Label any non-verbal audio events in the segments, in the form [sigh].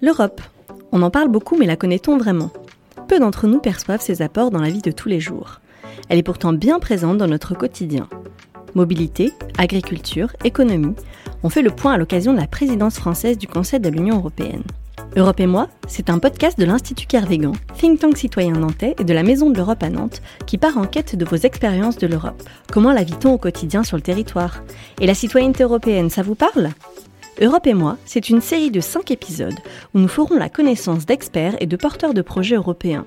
L'Europe. On en parle beaucoup mais la connaît-on vraiment? Peu d'entre nous perçoivent ses apports dans la vie de tous les jours. Elle est pourtant bien présente dans notre quotidien. Mobilité, agriculture, économie, on fait le point à l'occasion de la présidence française du Conseil de l'Union européenne. Europe et moi, c'est un podcast de l'Institut Kervégan, think tank citoyen nantais et de la Maison de l'Europe à Nantes, qui part en quête de vos expériences de l'Europe. Comment la vit-on au quotidien sur le territoire? Et la citoyenneté européenne, ça vous parle? Europe et moi, c'est une série de 5 épisodes où nous ferons la connaissance d'experts et de porteurs de projets européens.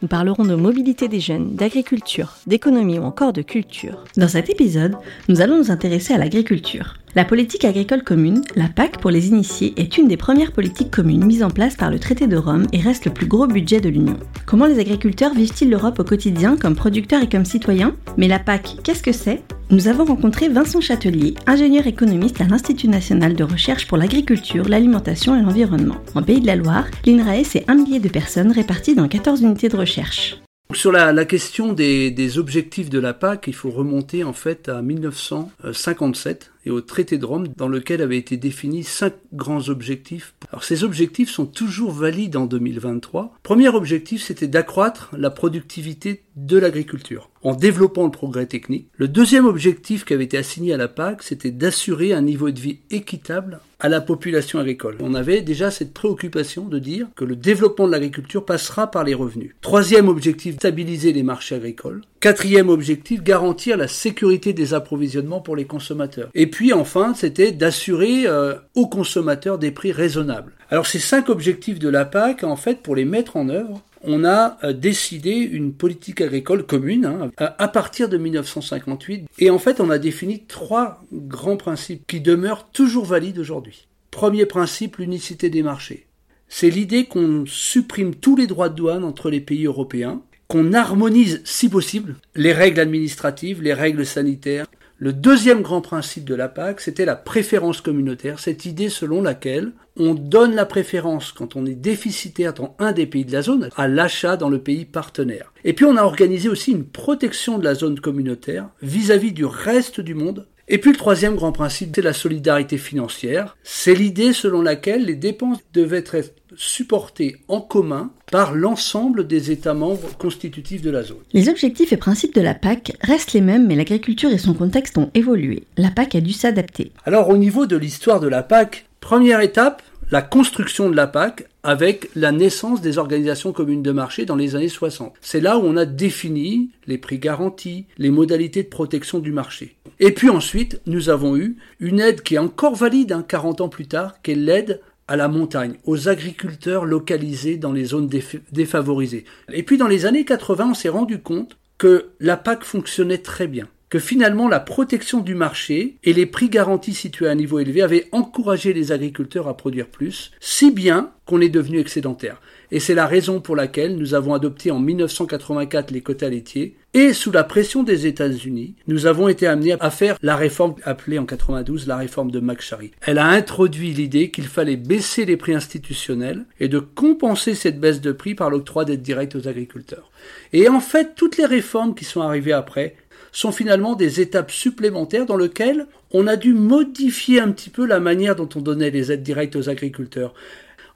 Nous parlerons de mobilité des jeunes, d'agriculture, d'économie ou encore de culture. Dans cet épisode, nous allons nous intéresser à l'agriculture. La politique agricole commune, la PAC pour les initiés, est une des premières politiques communes mises en place par le traité de Rome et reste le plus gros budget de l'Union. Comment les agriculteurs vivent-ils l'Europe au quotidien comme producteurs et comme citoyens? Mais la PAC, qu'est-ce que c'est? Nous avons rencontré Vincent Châtelier, ingénieur économiste à l'Institut national de recherche pour l'agriculture, l'alimentation et l'environnement. En Pays de la Loire, l'INRAE, c'est un millier de personnes réparties dans 14 unités de recherche. Sur la, question des, des, objectifs de la PAC, il faut remonter en fait à 1957 et au traité de Rome dans lequel avaient été définis cinq grands objectifs. Alors ces objectifs sont toujours valides en 2023. Premier objectif, c'était d'accroître la productivité de l'agriculture en développant le progrès technique. Le deuxième objectif qui avait été assigné à la PAC, c'était d'assurer un niveau de vie équitable à la population agricole. On avait déjà cette préoccupation de dire que le développement de l'agriculture passera par les revenus. Troisième objectif, stabiliser les marchés agricoles. Quatrième objectif, garantir la sécurité des approvisionnements pour les consommateurs. Et puis enfin, c'était d'assurer euh, aux consommateurs des prix raisonnables. Alors ces cinq objectifs de la PAC, en fait, pour les mettre en œuvre, on a euh, décidé une politique agricole commune hein, à partir de 1958. Et en fait, on a défini trois grands principes qui demeurent toujours valides aujourd'hui. Premier principe, l'unicité des marchés. C'est l'idée qu'on supprime tous les droits de douane entre les pays européens qu'on harmonise, si possible, les règles administratives, les règles sanitaires. Le deuxième grand principe de la PAC, c'était la préférence communautaire, cette idée selon laquelle on donne la préférence quand on est déficitaire dans un des pays de la zone à l'achat dans le pays partenaire. Et puis on a organisé aussi une protection de la zone communautaire vis-à-vis -vis du reste du monde et puis le troisième grand principe, c'est la solidarité financière. C'est l'idée selon laquelle les dépenses devaient être supportées en commun par l'ensemble des États membres constitutifs de la zone. Les objectifs et principes de la PAC restent les mêmes, mais l'agriculture et son contexte ont évolué. La PAC a dû s'adapter. Alors au niveau de l'histoire de la PAC, première étape, la construction de la PAC avec la naissance des organisations communes de marché dans les années 60. C'est là où on a défini les prix garantis, les modalités de protection du marché. Et puis ensuite, nous avons eu une aide qui est encore valide hein, 40 ans plus tard, qui est l'aide à la montagne, aux agriculteurs localisés dans les zones défavorisées. Et puis dans les années 80, on s'est rendu compte que la PAC fonctionnait très bien que finalement la protection du marché et les prix garantis situés à un niveau élevé avaient encouragé les agriculteurs à produire plus, si bien qu'on est devenu excédentaire. Et c'est la raison pour laquelle nous avons adopté en 1984 les quotas laitiers et sous la pression des États-Unis, nous avons été amenés à faire la réforme appelée en 92 la réforme de McSharry. Elle a introduit l'idée qu'il fallait baisser les prix institutionnels et de compenser cette baisse de prix par l'octroi d'aides directes aux agriculteurs. Et en fait, toutes les réformes qui sont arrivées après sont finalement des étapes supplémentaires dans lesquelles on a dû modifier un petit peu la manière dont on donnait les aides directes aux agriculteurs.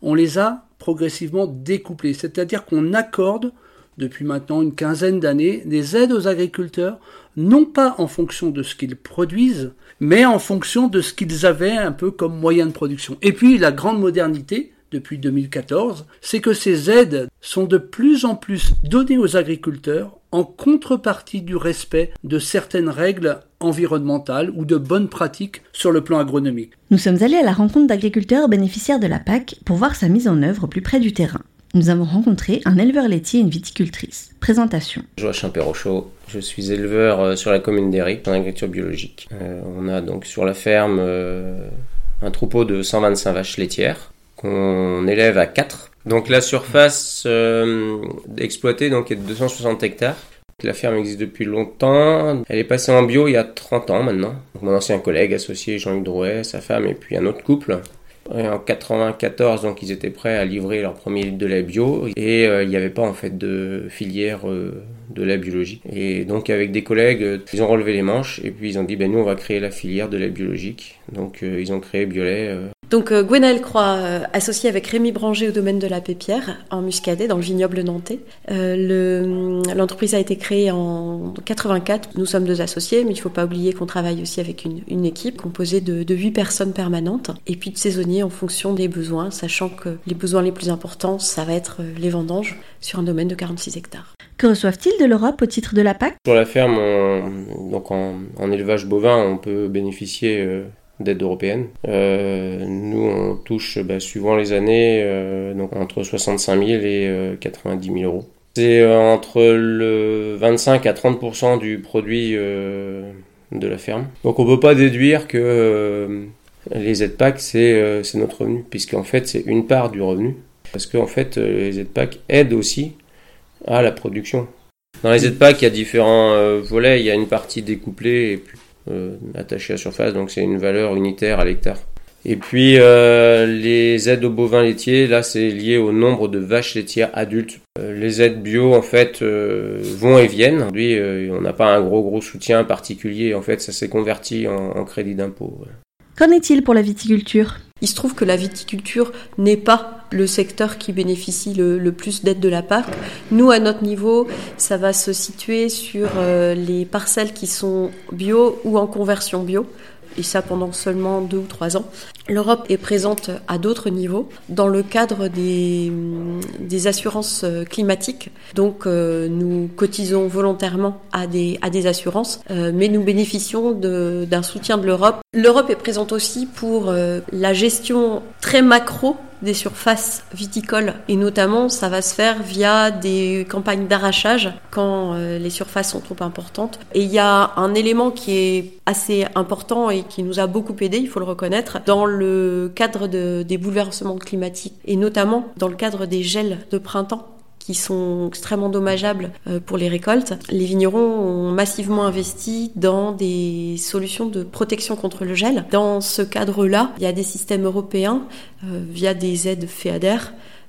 On les a progressivement découplées, c'est-à-dire qu'on accorde depuis maintenant une quinzaine d'années des aides aux agriculteurs, non pas en fonction de ce qu'ils produisent, mais en fonction de ce qu'ils avaient un peu comme moyen de production. Et puis la grande modernité, depuis 2014, c'est que ces aides sont de plus en plus données aux agriculteurs en contrepartie du respect de certaines règles environnementales ou de bonnes pratiques sur le plan agronomique. Nous sommes allés à la rencontre d'agriculteurs bénéficiaires de la PAC pour voir sa mise en œuvre au plus près du terrain. Nous avons rencontré un éleveur laitier et une viticultrice. Présentation. Joachim Perrochot, je suis éleveur euh, sur la commune d'Eric en agriculture biologique. Euh, on a donc sur la ferme euh, un troupeau de 125 vaches laitières qu'on élève à 4. Donc la surface euh, exploitée donc, est de 260 hectares. La ferme existe depuis longtemps. Elle est passée en bio il y a 30 ans maintenant. mon ancien collègue associé Jean-Luc Drouet, sa femme et puis un autre couple. en 94, donc ils étaient prêts à livrer leur premier litre de lait bio et euh, il n'y avait pas en fait de filière euh, de lait biologique. Et donc avec des collègues, ils ont relevé les manches et puis ils ont dit ben nous on va créer la filière de lait biologique. Donc ils ont créé Biolet Donc euh, Gwenaël Croix, euh, associé avec Rémi Branger au domaine de la Pépière, en Muscadet, dans le vignoble nantais. Euh, L'entreprise a été créée en 84. Nous sommes deux associés, mais il ne faut pas oublier qu'on travaille aussi avec une, une équipe composée de, de 8 personnes permanentes et puis de saisonniers en fonction des besoins, sachant que les besoins les plus importants, ça va être euh, les vendanges sur un domaine de 46 hectares. Que reçoivent-ils de l'Europe au titre de la PAC? Sur la ferme, on- donc en, en élevage bovin, on peut bénéficier euh, d'aide européenne. Euh, nous, on touche, bah, suivant les années, euh, donc entre 65 000 et euh, 90 000 euros. C'est euh, entre le 25 à 30% du produit euh, de la ferme. Donc on peut pas déduire que euh, les aides PAC, c'est euh, notre revenu, puisqu'en fait, c'est une part du revenu. Parce qu'en fait, euh, les aides PAC aident aussi à la production. Dans les aides PAC, il y a différents euh, volets. Il y a une partie découplée et puis euh, attachée à surface, donc c'est une valeur unitaire à l'hectare. Et puis euh, les aides aux bovins laitiers, là c'est lié au nombre de vaches laitières adultes. Euh, les aides bio en fait euh, vont et viennent. Aujourd'hui, euh, on n'a pas un gros gros soutien particulier. En fait, ça s'est converti en, en crédit d'impôt. Qu'en est-il pour la viticulture? Il se trouve que la viticulture n'est pas le secteur qui bénéficie le, plus d'aide de la PAC. Nous, à notre niveau, ça va se situer sur euh, les parcelles qui sont bio ou en conversion bio. Et ça pendant seulement deux ou trois ans. L'Europe est présente à d'autres niveaux dans le cadre des, des assurances euh, climatiques. Donc euh, nous cotisons volontairement à des, à des assurances, euh, mais nous bénéficions d'un soutien de l'Europe. L'Europe est présente aussi pour la gestion très macro des surfaces viticoles et notamment ça va se faire via des campagnes d'arrachage quand les surfaces sont trop importantes et il y a un élément qui est assez important et qui nous a beaucoup aidé il faut le reconnaître dans cadre de- des bouleversements climatiques et notamment dans le cadre des gels de printemps qui sont extrêmement dommageables euh, pour les récoltes. Les vignerons ont massivement investi dans des solutions de protection contre le gel. Dans ce cadre-là, il y a des systèmes européens euh, via des aides FEADER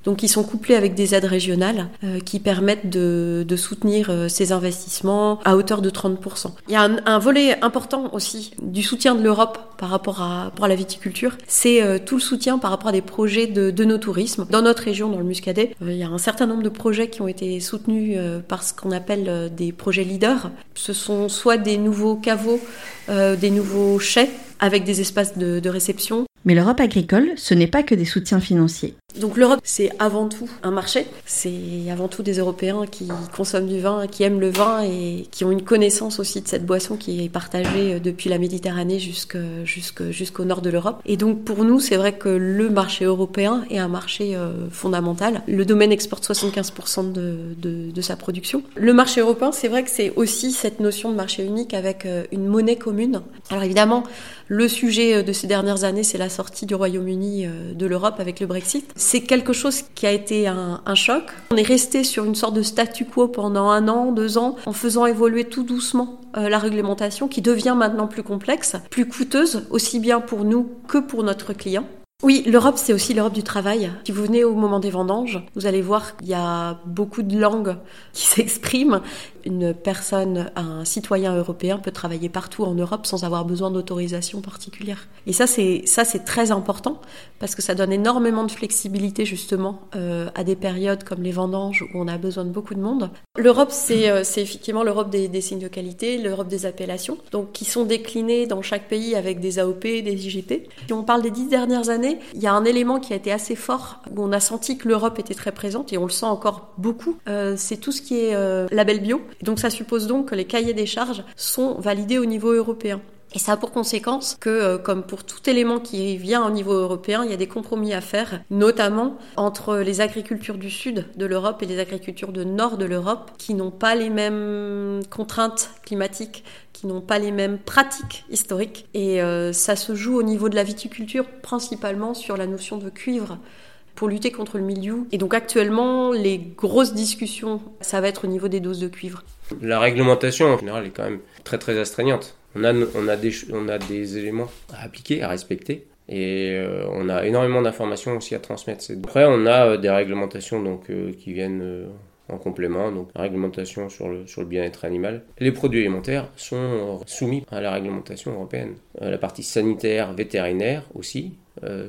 donc qui sont couplés avec des aides régionales euh, qui permettent de, de soutenir euh, ces investissements à hauteur de 30%. Il y a un, un volet important aussi du soutien de l'Europe par rapport à, pour la viticulture, c'est euh, tout le soutien par rapport à des projets de, de nos tourismes. Dans notre région, dans le Muscadet, euh, il y a un certain nombre de projets qui ont été soutenus euh, par ce qu'on appelle euh, des projets leaders. Ce sont soit des nouveaux caveaux, des nouveaux chais avec des espaces de, de réception, Mais l'Europe agricole, ce n'est pas que des soutiens financiers. donc l'Europe, c'est avant tout un marché. C'est avant tout des Européens qui consomment du vin, qui aiment le vin et qui ont une connaissance aussi de cette boisson qui est partagée euh, depuis la Méditerranée jusqu'au nord de l'Europe. Et donc pour nous, c'est vrai que le marché européen est un marché euh, fondamental. Le domaine exporte 75% de, sa production. Le marché européen, c'est vrai que c'est aussi cette notion de marché unique avec euh, une monnaie commune. Alors évidemment, le sujet de ces dernières années, c'est la sortie du Royaume-Uni euh, de l'Europe avec le Brexit. C'est quelque chose qui a été un, un choc. On est resté sur une sorte de statu quo pendant un an, deux ans, en faisant évoluer tout doucement euh, la réglementation qui devient maintenant plus complexe, plus coûteuse, aussi bien pour nous que pour notre client. Oui, l'Europe, c'est aussi l'Europe du travail. Si vous venez au moment des vendanges, vous allez voir qu'il y a beaucoup de langues qui [laughs] s'expriment. Une personne, un citoyen européen peut travailler partout en Europe sans avoir besoin d'autorisation particulière. Et ça, c'est ça, c'est très important parce que ça donne énormément de flexibilité justement euh, à des périodes comme les vendanges où on a besoin de beaucoup de monde. L'Europe, c'est euh, effectivement l'Europe des, des signes de qualité, l'Europe des appellations, donc qui sont déclinés dans chaque pays avec des AOP, des IGP. Si on parle des dix dernières années, il y a un élément qui a été assez fort où on a senti que l'Europe était très présente et on le sent encore beaucoup. Euh, c'est tout ce qui est euh, label bio. Donc ça suppose donc que les cahiers des charges sont validés au niveau européen. Et ça a pour conséquence que, euh, comme pour tout élément qui vient au niveau européen, il y a des compromis à faire, notamment entre les agricultures du sud de l'Europe et les agricultures du nord de l'Europe, qui n'ont pas les mêmes contraintes climatiques, qui n'ont pas les mêmes pratiques historiques. Et euh, ça se joue au niveau de la viticulture, principalement sur la notion de cuivre pour lutter contre le mildiou. Et donc actuellement, les grosses discussions, ça va être au niveau des doses de cuivre. La réglementation en général est quand même très très astreignante. On a, on a, des, on a des éléments à appliquer, à respecter. Et euh, on a énormément d'informations aussi à transmettre. Après, on a euh, des réglementations donc, euh, qui viennent euh, en complément. Donc, la réglementation sur le, sur le bien-être animal. Les produits alimentaires sont euh, soumis à la réglementation européenne. Euh, la partie sanitaire, vétérinaire aussi.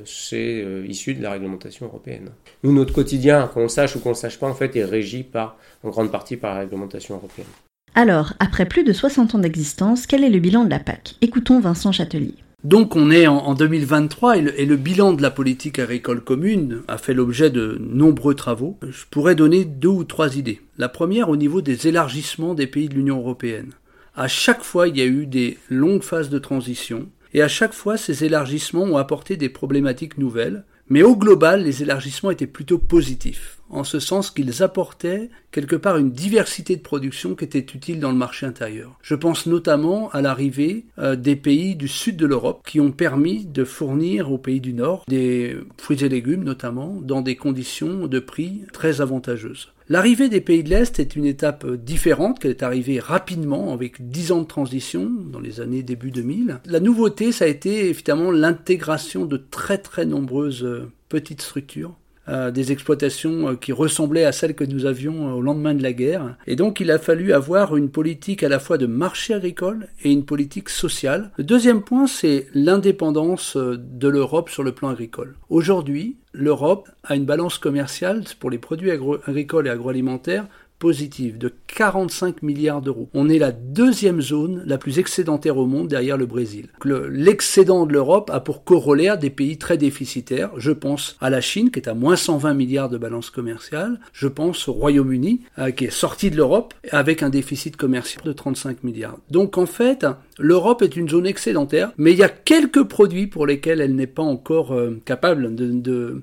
c'est issu de la réglementation européenne. Nous, notre quotidien, qu'on sache ou qu'on le sache pas, en fait, est régi par, en grande partie par la réglementation européenne. Alors, après plus de 60 ans d'existence, quel est le bilan de la PAC Écoutons Vincent Châtelier. Donc on est en, 2023 et le, bilan de la politique agricole commune a fait l'objet de nombreux travaux. Je pourrais donner deux ou trois idées. La première au niveau des élargissements des pays de l'Union européenne. À chaque fois, il y a eu des longues phases de transition et à chaque fois, ces élargissements ont apporté des problématiques nouvelles. Mais au global, les élargissements étaient plutôt positifs en ce sens qu'ils apportaient quelque part une diversité de production qui était utile dans le marché intérieur. Je pense notamment à l'arrivée euh, des pays du sud de l'Europe qui ont permis de fournir aux pays du nord des fruits et légumes notamment dans des conditions de prix très avantageuses. L'arrivée des pays de l'Est est une étape différente, qu'elle est arrivée rapidement, avec dix ans de transition, dans les années début 2000. La nouveauté, ça a été évidemment l'intégration de très très nombreuses euh, petites structures euh, des exploitations euh, qui ressemblaient à celles que nous avions euh, au lendemain de la guerre. Et donc il a fallu avoir une politique à la fois de marché agricole et une politique sociale. Le deuxième point, c'est l'indépendance de l'Europe sur le plan agricole. Aujourd'hui, l'Europe a une balance commerciale pour les produits agricoles et agroalimentaires positive de 45 milliards d'euros. On est la deuxième zone la plus excédentaire au monde derrière le Brésil. L'excédent de l'Europe a pour corollaire des pays très déficitaires. Je pense à la Chine qui est à moins 120 milliards de balance commerciale. Je pense au Royaume-Uni euh, qui est sorti de l'Europe avec un déficit commercial de 35 milliards. Donc en fait, l'Europe est une zone excédentaire, mais il y a quelques produits pour lesquels elle n'est pas encore euh, capable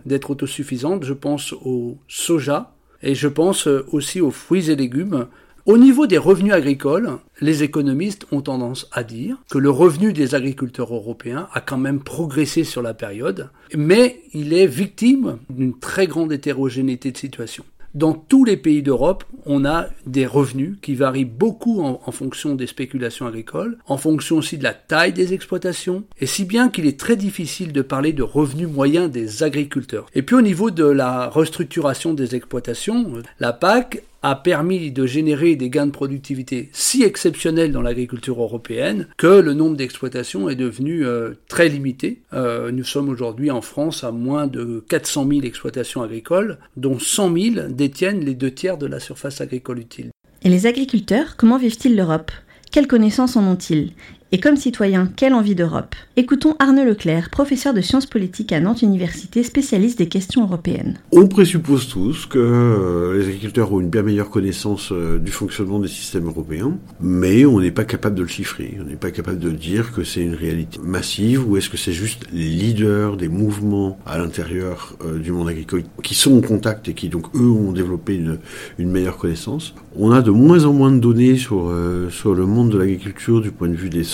d'être autosuffisante. Je pense au soja, et je pense euh, aussi aux fruits et légumes. Au niveau des revenus agricoles, les économistes ont tendance à dire que le revenu des agriculteurs européens a quand même progressé sur la période, mais il est victime d'une très grande hétérogénéité de situation. Dans tous les pays d'Europe, on a des revenus qui varient beaucoup en, fonction des spéculations agricoles, en fonction aussi de la taille des exploitations, et si bien qu'il est très difficile de parler de revenus moyens des agriculteurs. Et puis au niveau de la restructuration des exploitations, la PAC a permis de générer des gains de productivité si exceptionnels dans l'agriculture européenne que le nombre d'exploitations est devenu euh, très limité. Euh, nous sommes aujourd'hui en France à moins de 400 000 exploitations agricoles, dont 100 000 détiennent les deux tiers de la surface agricole utile. Et les agriculteurs, comment vivent-ils l'Europe? Quelles connaissances en ont-ils? Et comme citoyen, quelle envie d'Europe? Écoutons Arnaud Leclerc, professeur de sciences politiques à Nantes Université, spécialiste des questions européennes. On présuppose tous que euh, les agriculteurs ont une bien meilleure connaissance euh, du fonctionnement des systèmes européens, mais on n'est pas capable de le chiffrer. On n'est pas capable de dire que c'est une réalité massive ou est-ce que c'est juste les leaders des mouvements à l'intérieur euh, du monde agricole qui sont en contact et qui donc eux ont développé une, meilleure connaissance. On a de moins en moins de données sur, sur le monde de l'agriculture du point de vue des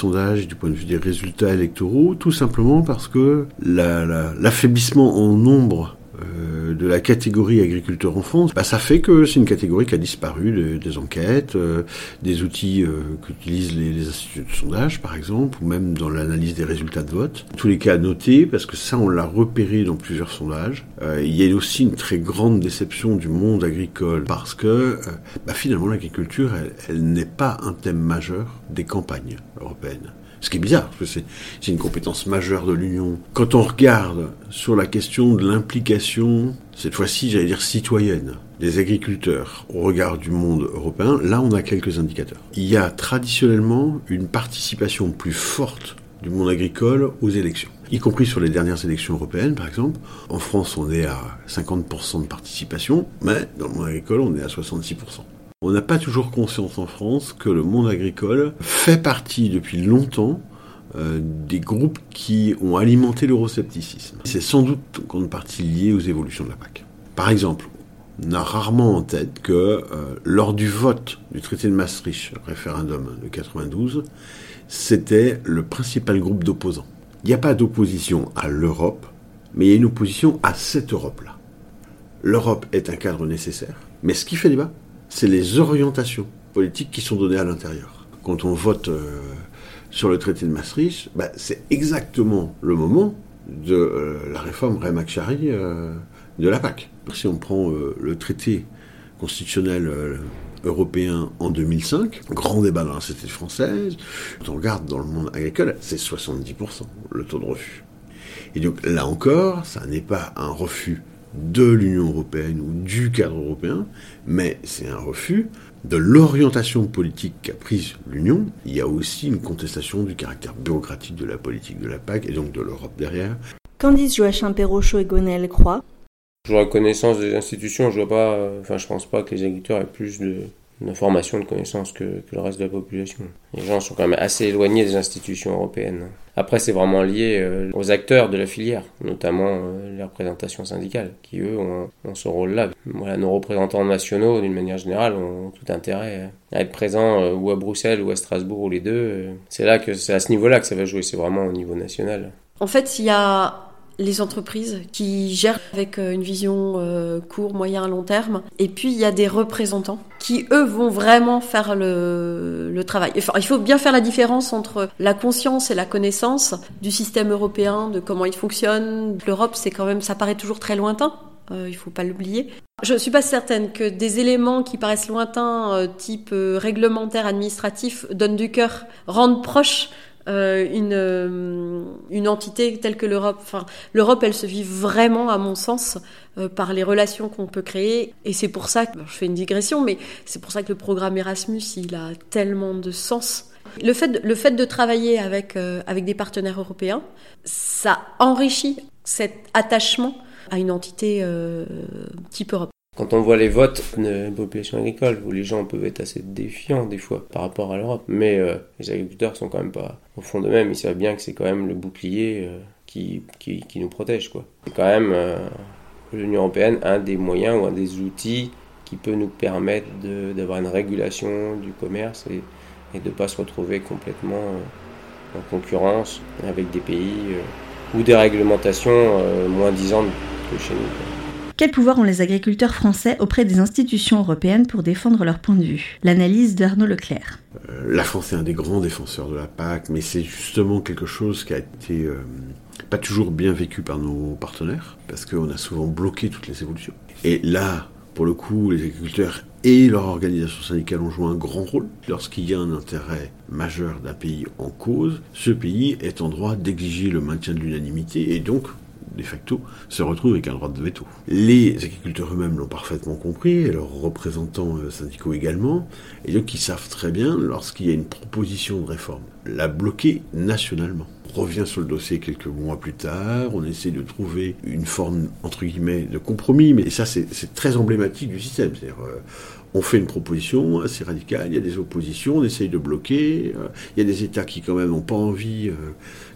du point de vue des résultats électoraux, tout simplement parce que l'affaiblissement en nombre euh, de la catégorie agriculteur en France, bah, ça fait que c'est une catégorie qui a disparu des enquêtes, euh, des outils euh, qu'utilisent les, instituts de sondage, par exemple, ou même dans l'analyse des résultats de vote. Tous les cas, à noter, parce que ça, on l'a repéré dans plusieurs sondages, il y a aussi une très grande déception du monde agricole, parce que bah, finalement, l'agriculture, elle n'est pas un thème majeur des campagnes européennes. Ce qui est bizarre, parce que c'est une compétence majeure de l'Union. Quand on regarde sur la question de l'implication, cette fois-ci, j'allais dire citoyenne, des agriculteurs au regard du monde européen, là on a quelques indicateurs. Il y a traditionnellement une participation plus forte du monde agricole aux élections, y compris sur les dernières élections européennes par exemple. En France, on est à 50% de participation, mais dans le monde agricole, on est à 66% on n'a pas toujours conscience en France que le monde agricole fait partie depuis longtemps euh, des groupes qui ont alimenté l'euroscepticisme. C'est sans doute en grande partie lié aux évolutions de la PAC. Par exemple, on a rarement en tête que euh, lors du vote du traité de Maastricht, référendum de 92, c'était le principal groupe d'opposants. Il n'y a pas d'opposition à l'Europe, mais il y a une opposition à cette Europe-là. L'Europe est un cadre nécessaire, mais ce qui fait débat, c'est les orientations politiques qui sont données à l'intérieur. Quand on vote euh, sur le traité de Maastricht, bah, c'est exactement le moment de euh, la réforme Remakchari euh, de la PAC. Si on prend le traité constitutionnel européen en 2005, grand débat dans la société française, quand on regarde dans le monde agricole, c'est 70% le taux de refus. Et donc là encore, ça n'est pas un refus de l'Union européenne ou du cadre européen, mais c'est un refus de l'orientation politique qu'a prise l'Union. Il y a aussi une contestation du caractère bureaucratique de la politique de la PAC et donc de l'Europe derrière. Candice Joachim Perrochot et Gonel croient Je vois connaissance des institutions, je vois pas, euh, enfin je pense pas que les agriculteurs aient plus de, d'informations, de connaissances que, le reste de la population. Les gens sont quand même assez éloignés des institutions européennes. Après, c'est vraiment lié euh, aux acteurs de la filière, notamment euh, les représentations syndicales, qui eux ont, ont ce rôle-là. Voilà, nos représentants nationaux, d'une manière générale, ont tout intérêt à être présents euh, ou à Bruxelles ou à Strasbourg ou les deux. C'est là que c'est à ce niveau-là que ça va jouer. C'est vraiment au niveau national. En fait, il y a les entreprises qui gèrent avec euh, une vision euh, court, moyen, long terme. Et puis il y a des représentants qui eux vont vraiment faire le, le travail. Enfin, il faut bien faire la différence entre la conscience et la connaissance du système européen, de comment il fonctionne. L'Europe, c'est quand même, ça paraît toujours très lointain. Euh, il faut pas l'oublier. Je suis pas certaine que des éléments qui paraissent lointains, euh, type euh, réglementaire, administratif, donnent du cœur, rendent proche euh, une, euh, une entité telle que l'Europe. Enfin, l'Europe, elle se vit vraiment, à mon sens, euh, par les relations qu'on peut créer. Et c'est pour ça que, je fais une digression, mais c'est pour ça que le programme Erasmus, il a tellement de sens. Le fait de, le fait de travailler avec, euh, avec des partenaires européens, ça enrichit cet attachement à une entité type Europe. Quand on voit les votes de population agricole, où les gens peuvent être assez défiants des fois par rapport à l'Europe, mais euh, les agriculteurs sont quand même pas au fond d'eux-mêmes, ils savent bien que c'est quand même le bouclier euh, qui, qui, nous protège. quoi. C'est quand même euh, l'Union Européenne un des moyens ou un des outils qui peut nous permettre d'avoir une régulation du commerce et, et de ne pas se retrouver complètement en concurrence avec des pays ou des réglementations moins disantes que chez nous. Quoi. Quel pouvoir ont les agriculteurs français auprès des institutions européennes pour défendre leur point de vue? L'analyse d'Arnaud Leclerc. Euh, la France est un des grands défenseurs de la PAC, mais c'est justement quelque chose qui a été euh, pas toujours bien vécu par nos partenaires, parce qu'on a souvent bloqué toutes les évolutions. Et là, pour le coup, les agriculteurs et leur organisation syndicale ont joué un grand rôle. Lorsqu'il y a un intérêt majeur d'un pays en cause, ce pays est en droit d'exiger le maintien de l'unanimité et donc de facto, se retrouvent avec un droit de veto. Les agriculteurs eux-mêmes l'ont parfaitement compris, leurs représentants syndicaux également, et donc ils savent très bien, lorsqu'il y a une proposition de réforme, la bloquer nationalement. On revient sur le dossier quelques mois plus tard, on essaie de trouver une forme, entre guillemets, de compromis, mais ça c'est très emblématique du système. C'est-à-dire, euh, on fait une proposition assez radicale, il y a des oppositions, on essaye de bloquer, euh, il y a des États qui quand même n'ont pas envie euh,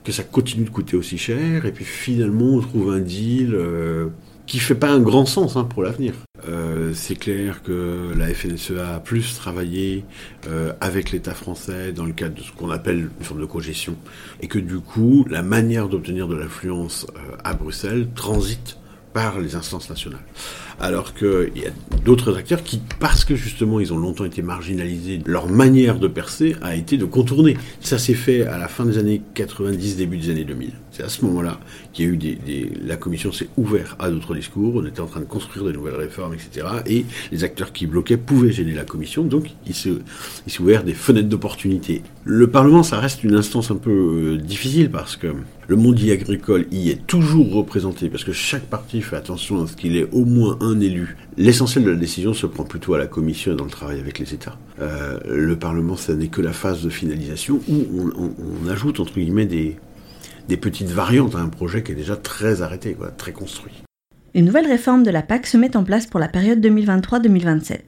que ça continue de coûter aussi cher, et puis finalement on trouve un deal euh, qui fait pas un grand sens hein, pour l'avenir. Euh, c'est clair que la FNSEA a plus travaillé euh, avec l'État français dans le cadre de ce qu'on appelle une forme de cogestion, et que du coup la manière d'obtenir de l'influence à Bruxelles transite par les instances nationales. Alors qu'il y a d'autres acteurs qui, parce que justement ils ont longtemps été marginalisés, leur manière de percer a été de contourner. Ça s'est fait à la fin des années 90, début des années 2000. C'est à ce moment-là qu'il y a eu des, des la commission s'est ouverte à d'autres discours, on était en train de construire de nouvelles réformes, etc. Et les acteurs qui bloquaient pouvaient gêner la commission, donc il s'est il ouvert des fenêtres d'opportunité. Le Parlement, ça reste une instance un peu euh, difficile parce que le monde agricole y est toujours représenté, parce que chaque parti fait attention à ce qu'il ait au moins un élu. L'essentiel de la décision se prend plutôt à la Commission et dans le travail avec les États. Euh, le Parlement, ça n'est que la phase de finalisation où on, on, on ajoute, entre guillemets, des, des petites variantes à un projet qui est déjà très arrêté, quoi, très construit. Une nouvelle réforme de la PAC se met en place pour la période 2023-2027.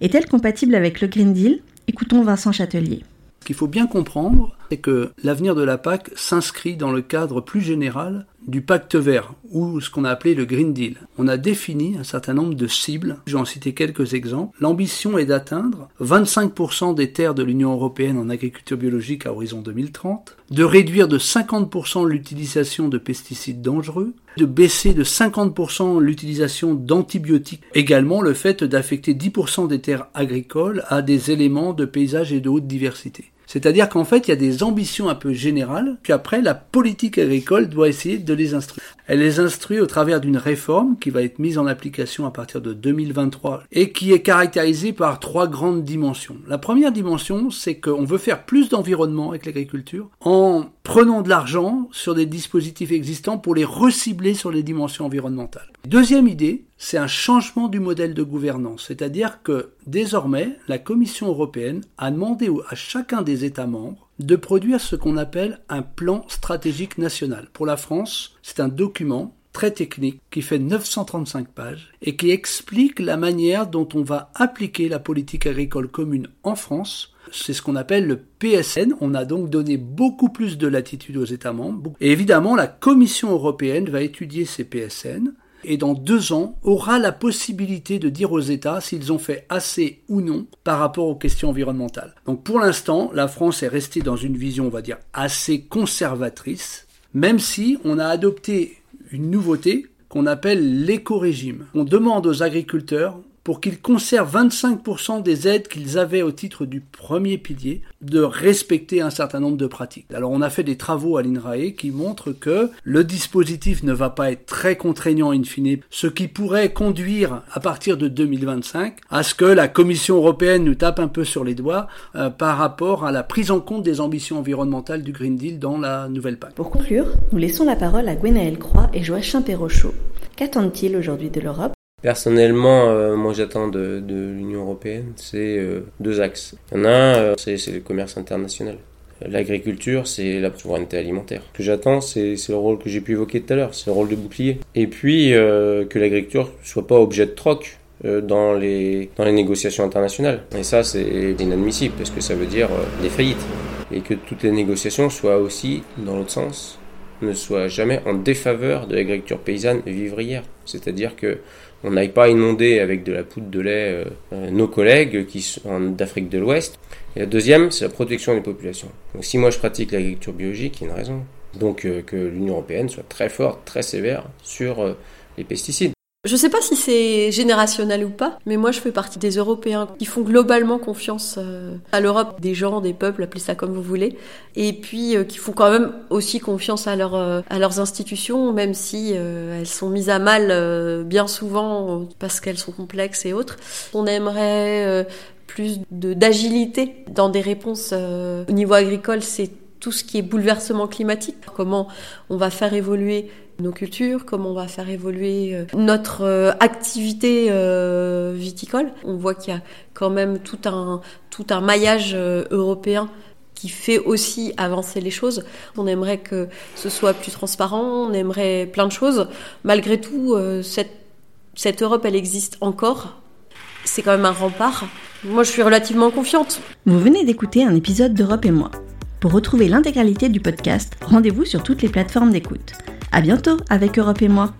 Est-elle compatible avec le Green Deal? Écoutons Vincent Châtelier. Ce qu'il faut bien comprendre, c'est que l'avenir de la PAC s'inscrit dans le cadre plus général du pacte vert, ou ce qu'on a appelé le Green Deal. On a défini un certain nombre de cibles, je vais en citer quelques exemples. L'ambition est d'atteindre 25% des terres de l'Union européenne en agriculture biologique à horizon 2030, de réduire de 50% l'utilisation de pesticides dangereux, de baisser de 50% l'utilisation d'antibiotiques, également le fait d'affecter 10% des terres agricoles à des éléments de paysage et de haute diversité. C'est-à-dire qu'en fait, il y a des ambitions un peu générales, puis après, la politique agricole doit essayer de les instruire. Elle les instruit au travers d'une réforme qui va être mise en application à partir de 2023 et qui est caractérisée par trois grandes dimensions. La première dimension, c'est qu'on veut faire plus d'environnement avec l'agriculture en prenant de l'argent sur des dispositifs existants pour les recibler sur les dimensions environnementales. Deuxième idée, c'est un changement du modèle de gouvernance, c'est-à-dire que désormais, la Commission européenne a demandé à chacun des États membres de produire ce qu'on appelle un plan stratégique national. Pour la France, c'est un document très technique qui fait 935 pages et qui explique la manière dont on va appliquer la politique agricole commune en France. C'est ce qu'on appelle le PSN. On a donc donné beaucoup plus de latitude aux États membres. Et évidemment, la Commission européenne va étudier ces PSN et dans deux ans aura la possibilité de dire aux États s'ils ont fait assez ou non par rapport aux questions environnementales. Donc pour l'instant, la France est restée dans une vision, on va dire, assez conservatrice, même si on a adopté une nouveauté qu'on appelle l'éco-régime. On demande aux agriculteurs pour qu'ils conservent 25% des aides qu'ils avaient au titre du premier pilier, de respecter un certain nombre de pratiques. Alors on a fait des travaux à l'INRAE qui montrent que le dispositif ne va pas être très contraignant in fine, ce qui pourrait conduire à partir de 2025 à ce que la Commission européenne nous tape un peu sur les doigts euh, par rapport à la prise en compte des ambitions environnementales du Green Deal dans la nouvelle PAC. Pour conclure, nous laissons la parole à Gwenaël Croix et Joachim Perrochot. Qu'attendent-ils aujourd'hui de l'Europe? Personnellement, euh, moi j'attends de, l'Union européenne, c'est euh, deux axes. Il y en a un, euh, c'est le commerce international. L'agriculture, c'est la souveraineté alimentaire. Ce que j'attends, c'est le rôle que j'ai pu évoquer tout à l'heure, c'est le rôle de bouclier. Et puis, que l'agriculture soit pas objet de troc dans les, dans les négociations internationales. Et ça, c'est inadmissible, parce que ça veut dire des faillites. Et que toutes les négociations soient aussi dans l'autre sens, ne soient jamais en défaveur de l'agriculture paysanne vivrière. C'est-à-dire que on n'aille pas inonder avec de la poudre de lait euh, euh, nos collègues qui sont d'Afrique de l'Ouest. Et la deuxième, c'est la protection des populations. Donc si moi je pratique l'agriculture biologique, il y a une raison. Donc euh, que l'Union européenne soit très forte, très sévère sur les pesticides. Je sais pas si c'est générationnel ou pas, mais moi je fais partie des Européens qui font globalement confiance euh, à l'Europe, des gens, des peuples, appelez ça comme vous voulez, et puis euh, qui font quand même aussi confiance à, leur, euh, à leurs institutions, même si elles sont mises à mal bien souvent parce qu'elles sont complexes et autres. On aimerait plus d'agilité dans des réponses au niveau agricole, c'est tout ce qui est bouleversement climatique, comment on va faire évoluer nos cultures, comment on va faire évoluer euh, notre euh, activité euh, viticole. On voit qu'il y a quand même tout un, tout un maillage européen qui fait aussi avancer les choses. On aimerait que ce soit plus transparent, on aimerait plein de choses. Malgré tout, cette, cette Europe, elle existe encore. C'est quand même un rempart. Moi, je suis relativement confiante. Vous venez d'écouter un épisode d'Europe et moi. Pour retrouver l'intégralité du podcast, rendez-vous sur toutes les plateformes d'écoute. À bientôt avec Europe et moi.